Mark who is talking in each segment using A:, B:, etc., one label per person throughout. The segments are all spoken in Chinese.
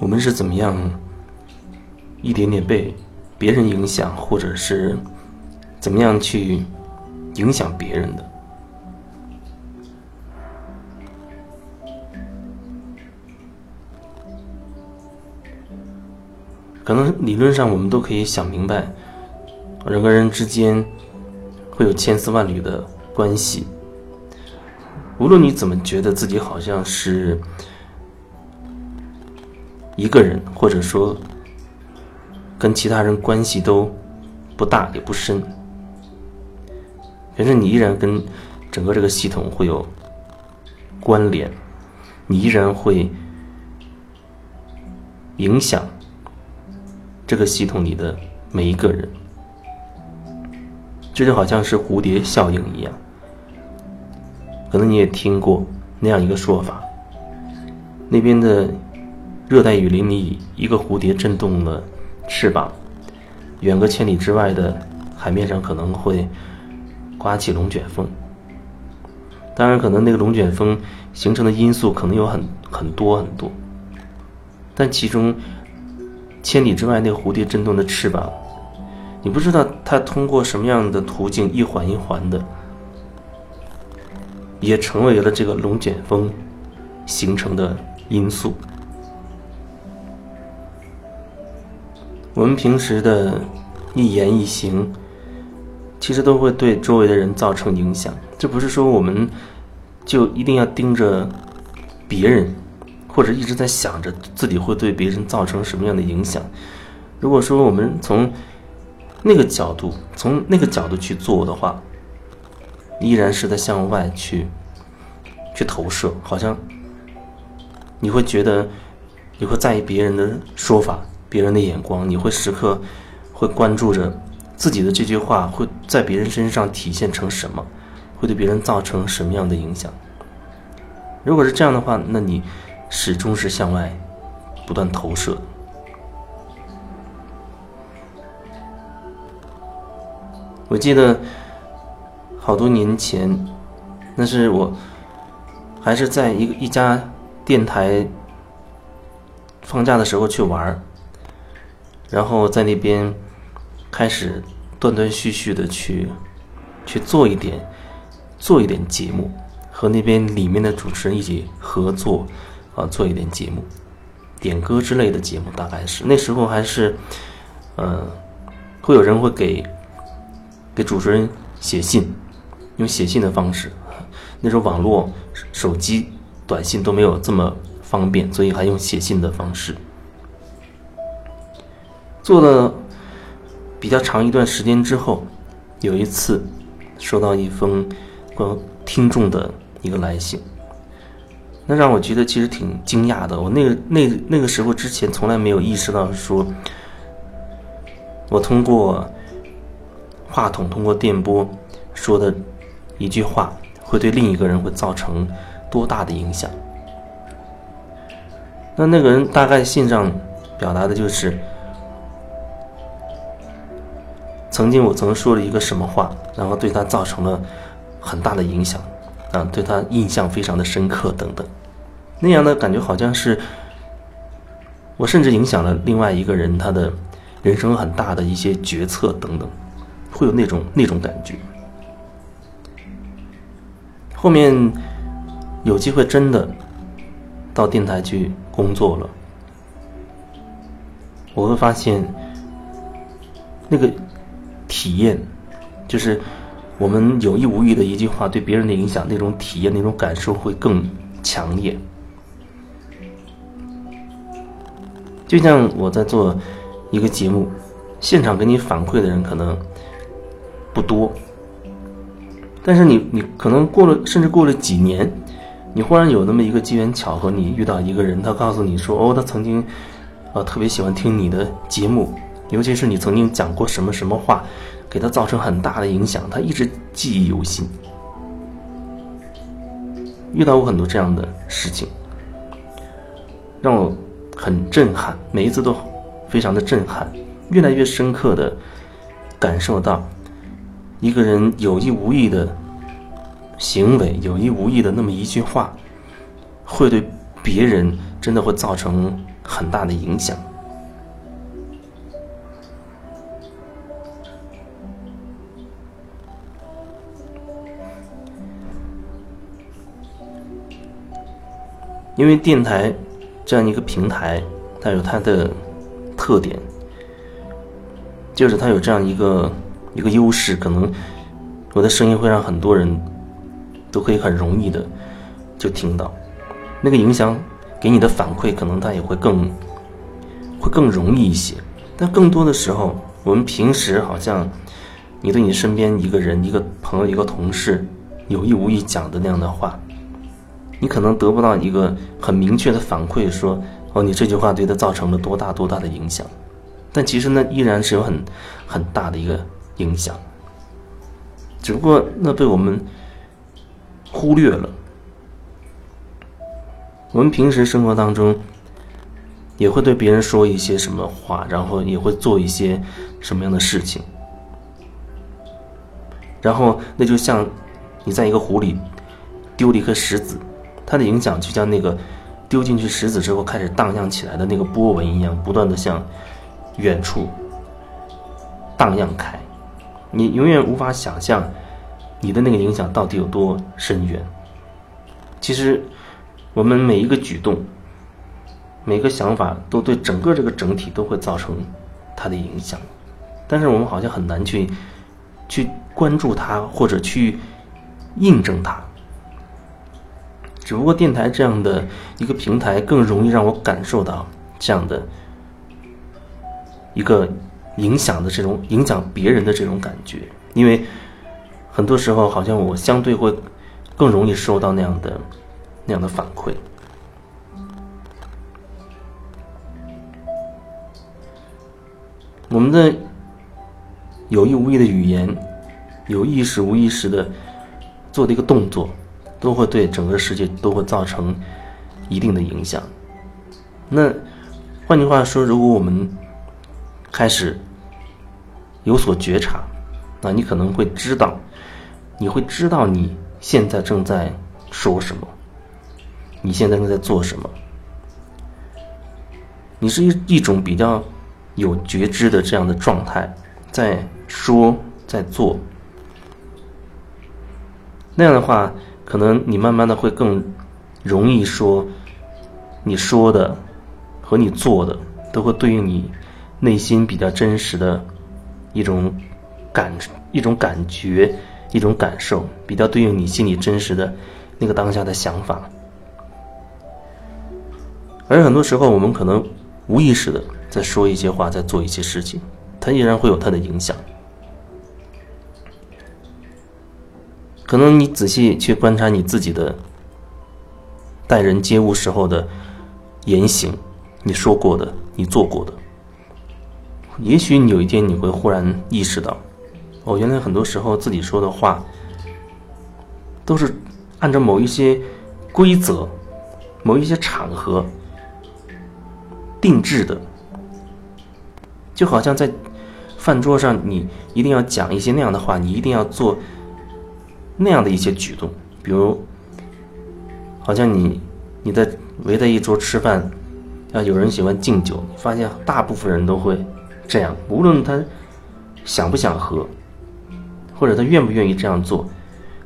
A: 我们是怎么样一点点被别人影响，或者是怎么样去影响别人的？可能理论上我们都可以想明白，人跟人之间会有千丝万缕的关系。无论你怎么觉得自己好像是一个人，或者说跟其他人关系都不大也不深，反正你依然跟整个这个系统会有关联，你依然会影响。这个系统里的每一个人，这就好像是蝴蝶效应一样。可能你也听过那样一个说法：那边的热带雨林里，一个蝴蝶震动了翅膀，远个千里之外的海面上可能会刮起龙卷风。当然，可能那个龙卷风形成的因素可能有很很多很多，但其中。千里之外，那个蝴蝶震动的翅膀，你不知道它通过什么样的途径一环一环的，也成为了这个龙卷风形成的因素。我们平时的一言一行，其实都会对周围的人造成影响。这不是说我们就一定要盯着别人。或者一直在想着自己会对别人造成什么样的影响。如果说我们从那个角度，从那个角度去做的话，依然是在向外去去投射，好像你会觉得你会在意别人的说法、别人的眼光，你会时刻会关注着自己的这句话会在别人身上体现成什么，会对别人造成什么样的影响。如果是这样的话，那你。始终是向外不断投射。我记得好多年前，那是我还是在一个一家电台放假的时候去玩然后在那边开始断断续续的去去做一点做一点节目，和那边里面的主持人一起合作。啊，做一点节目，点歌之类的节目，大概是那时候还是，呃，会有人会给给主持人写信，用写信的方式。那时候网络、手机、短信都没有这么方便，所以还用写信的方式。做了比较长一段时间之后，有一次收到一封关听众的一个来信。那让我觉得其实挺惊讶的。我那个那那个时候之前从来没有意识到，说我通过话筒、通过电波说的一句话，会对另一个人会造成多大的影响。那那个人大概信上表达的就是，曾经我曾说了一个什么话，然后对他造成了很大的影响，啊，对他印象非常的深刻等等。那样的感觉好像是，我甚至影响了另外一个人他的人生很大的一些决策等等，会有那种那种感觉。后面有机会真的到电台去工作了，我会发现那个体验，就是我们有意无意的一句话对别人的影响，那种体验、那种感受会更强烈。就像我在做一个节目，现场给你反馈的人可能不多，但是你你可能过了，甚至过了几年，你忽然有那么一个机缘巧合，你遇到一个人，他告诉你说：“哦，他曾经呃特别喜欢听你的节目，尤其是你曾经讲过什么什么话，给他造成很大的影响，他一直记忆犹新。”遇到过很多这样的事情，让我。很震撼，每一次都非常的震撼，越来越深刻的感受到一个人有意无意的行为，有意无意的那么一句话，会对别人真的会造成很大的影响。因为电台这样一个平台，它有它的特点，就是它有这样一个一个优势，可能我的声音会让很多人都可以很容易的就听到，那个影响给你的反馈，可能它也会更会更容易一些。但更多的时候，我们平时好像你对你身边一个人、一个朋友、一个同事有意无意讲的那样的话。你可能得不到一个很明确的反馈，说哦，你这句话对他造成了多大多大的影响，但其实呢，依然是有很很大的一个影响，只不过那被我们忽略了。我们平时生活当中也会对别人说一些什么话，然后也会做一些什么样的事情，然后那就像你在一个湖里丢了一颗石子。它的影响就像那个丢进去石子之后开始荡漾起来的那个波纹一样，不断的向远处荡漾开。你永远无法想象你的那个影响到底有多深远。其实，我们每一个举动、每个想法都对整个这个整体都会造成它的影响，但是我们好像很难去去关注它或者去印证它。只不过电台这样的一个平台更容易让我感受到这样的一个影响的这种影响别人的这种感觉，因为很多时候好像我相对会更容易收到那样的那样的反馈。我们的有意无意的语言，有意识无意识的做的一个动作。都会对整个世界都会造成一定的影响。那换句话说，如果我们开始有所觉察，那你可能会知道，你会知道你现在正在说什么，你现在正在做什么。你是一一种比较有觉知的这样的状态，在说，在做。那样的话。可能你慢慢的会更容易说，你说的和你做的都会对应你内心比较真实的一种感、一种感觉、一种感受，比较对应你心里真实的那个当下的想法。而很多时候，我们可能无意识的在说一些话，在做一些事情，它依然会有它的影响。可能你仔细去观察你自己的待人接物时候的言行，你说过的，你做过的，也许你有一天你会忽然意识到，哦，原来很多时候自己说的话都是按照某一些规则、某一些场合定制的，就好像在饭桌上，你一定要讲一些那样的话，你一定要做。那样的一些举动，比如，好像你你在围在一桌吃饭，啊，有人喜欢敬酒，发现大部分人都会这样，无论他想不想喝，或者他愿不愿意这样做，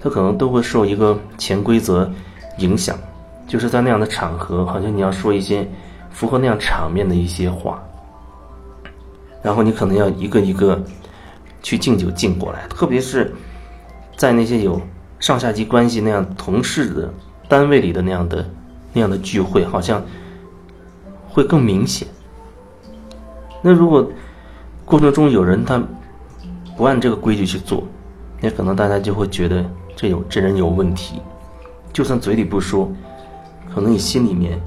A: 他可能都会受一个潜规则影响，就是在那样的场合，好像你要说一些符合那样场面的一些话，然后你可能要一个一个去敬酒敬过来，特别是。在那些有上下级关系那样同事的单位里的那样的那样的聚会，好像会更明显。那如果过程中有人他不按这个规矩去做，那可能大家就会觉得这有这人有问题。就算嘴里不说，可能你心里面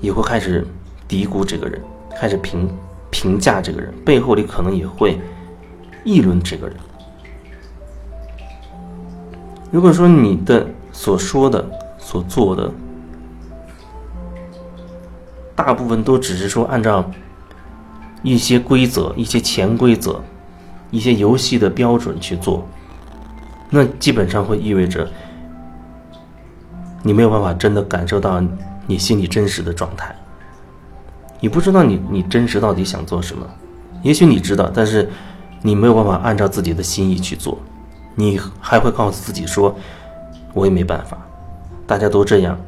A: 也会开始嘀咕这个人，开始评评价这个人，背后里可能也会议论这个人。如果说你的所说的、所做的，大部分都只是说按照一些规则、一些潜规则、一些游戏的标准去做，那基本上会意味着你没有办法真的感受到你心里真实的状态。你不知道你你真实到底想做什么。也许你知道，但是你没有办法按照自己的心意去做，你还会告诉自己说：“我也没办法，大家都这样。”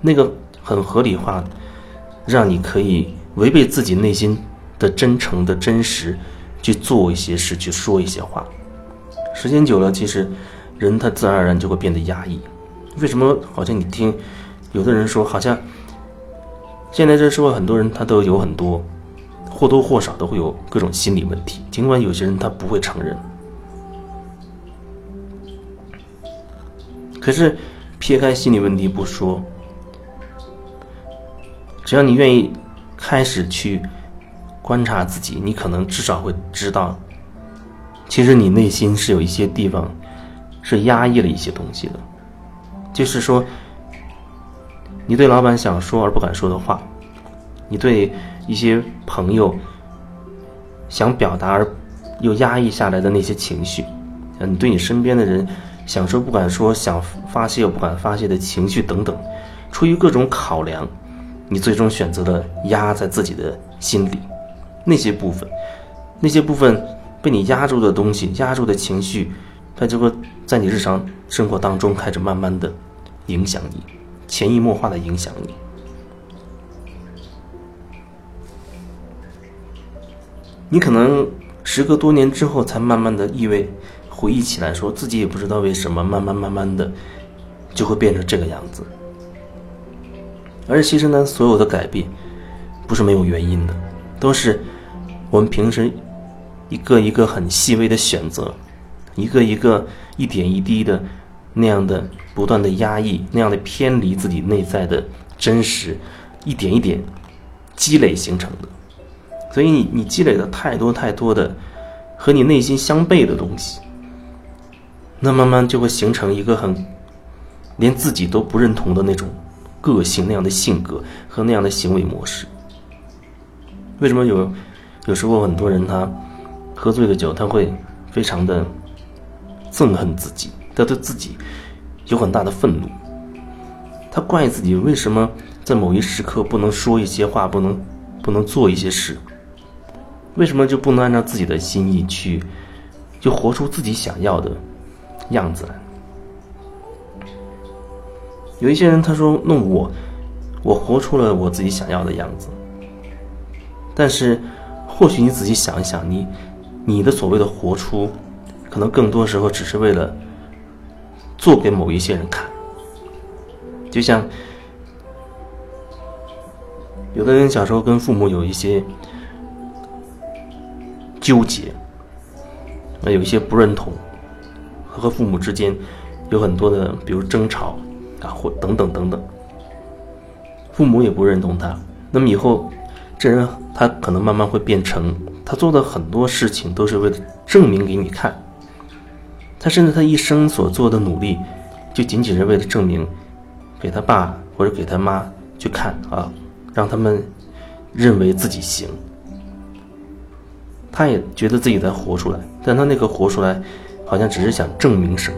A: 那个很合理化，让你可以违背自己内心的真诚的真实去做一些事，去说一些话。时间久了，其实人他自然而然就会变得压抑。为什么？好像你听有的人说，好像现在这社会很多人他都有很多。或多或少都会有各种心理问题，尽管有些人他不会承认。可是撇开心理问题不说，只要你愿意开始去观察自己，你可能至少会知道，其实你内心是有一些地方是压抑了一些东西的，就是说，你对老板想说而不敢说的话，你对。一些朋友想表达而又压抑下来的那些情绪，嗯，你对你身边的人想说不敢说、想发泄又不敢发泄的情绪等等，出于各种考量，你最终选择了压在自己的心里。那些部分，那些部分被你压住的东西、压住的情绪，它就会在你日常生活当中开始慢慢的影响你，潜移默化的影响你。你可能时隔多年之后，才慢慢的意味回忆起来，说自己也不知道为什么，慢慢慢慢的就会变成这个样子。而其实呢，所有的改变不是没有原因的，都是我们平时一个一个很细微的选择，一个一个一点一滴的那样的不断的压抑，那样的偏离自己内在的真实，一点一点积累形成的。所以你你积累了太多太多的和你内心相悖的东西，那慢慢就会形成一个很连自己都不认同的那种个性那样的性格和那样的行为模式。为什么有有时候很多人他喝醉了酒，他会非常的憎恨自己，他对自己有很大的愤怒，他怪自己为什么在某一时刻不能说一些话，不能不能做一些事。为什么就不能按照自己的心意去，就活出自己想要的样子来？有一些人他说：“那我，我活出了我自己想要的样子。”但是，或许你仔细想一想，你你的所谓的活出，可能更多时候只是为了做给某一些人看。就像有的人小时候跟父母有一些。纠结，那有一些不认同，他和父母之间有很多的，比如争吵啊，或等等等等。父母也不认同他，那么以后这人他可能慢慢会变成，他做的很多事情都是为了证明给你看。他甚至他一生所做的努力，就仅仅是为了证明给他爸或者给他妈去看啊，让他们认为自己行。他也觉得自己在活出来，但他那个活出来，好像只是想证明什么。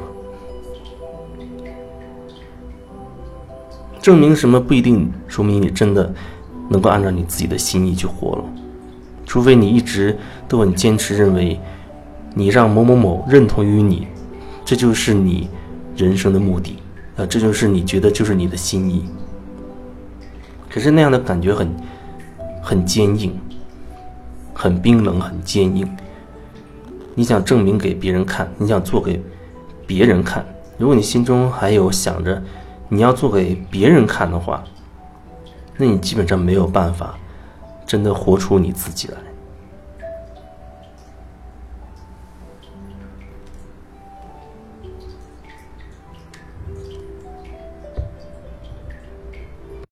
A: 证明什么不一定说明你真的能够按照你自己的心意去活了，除非你一直都很坚持认为，你让某某某认同于你，这就是你人生的目的啊，这就是你觉得就是你的心意。可是那样的感觉很很坚硬。很冰冷，很坚硬。你想证明给别人看，你想做给别人看。如果你心中还有想着你要做给别人看的话，那你基本上没有办法真的活出你自己来。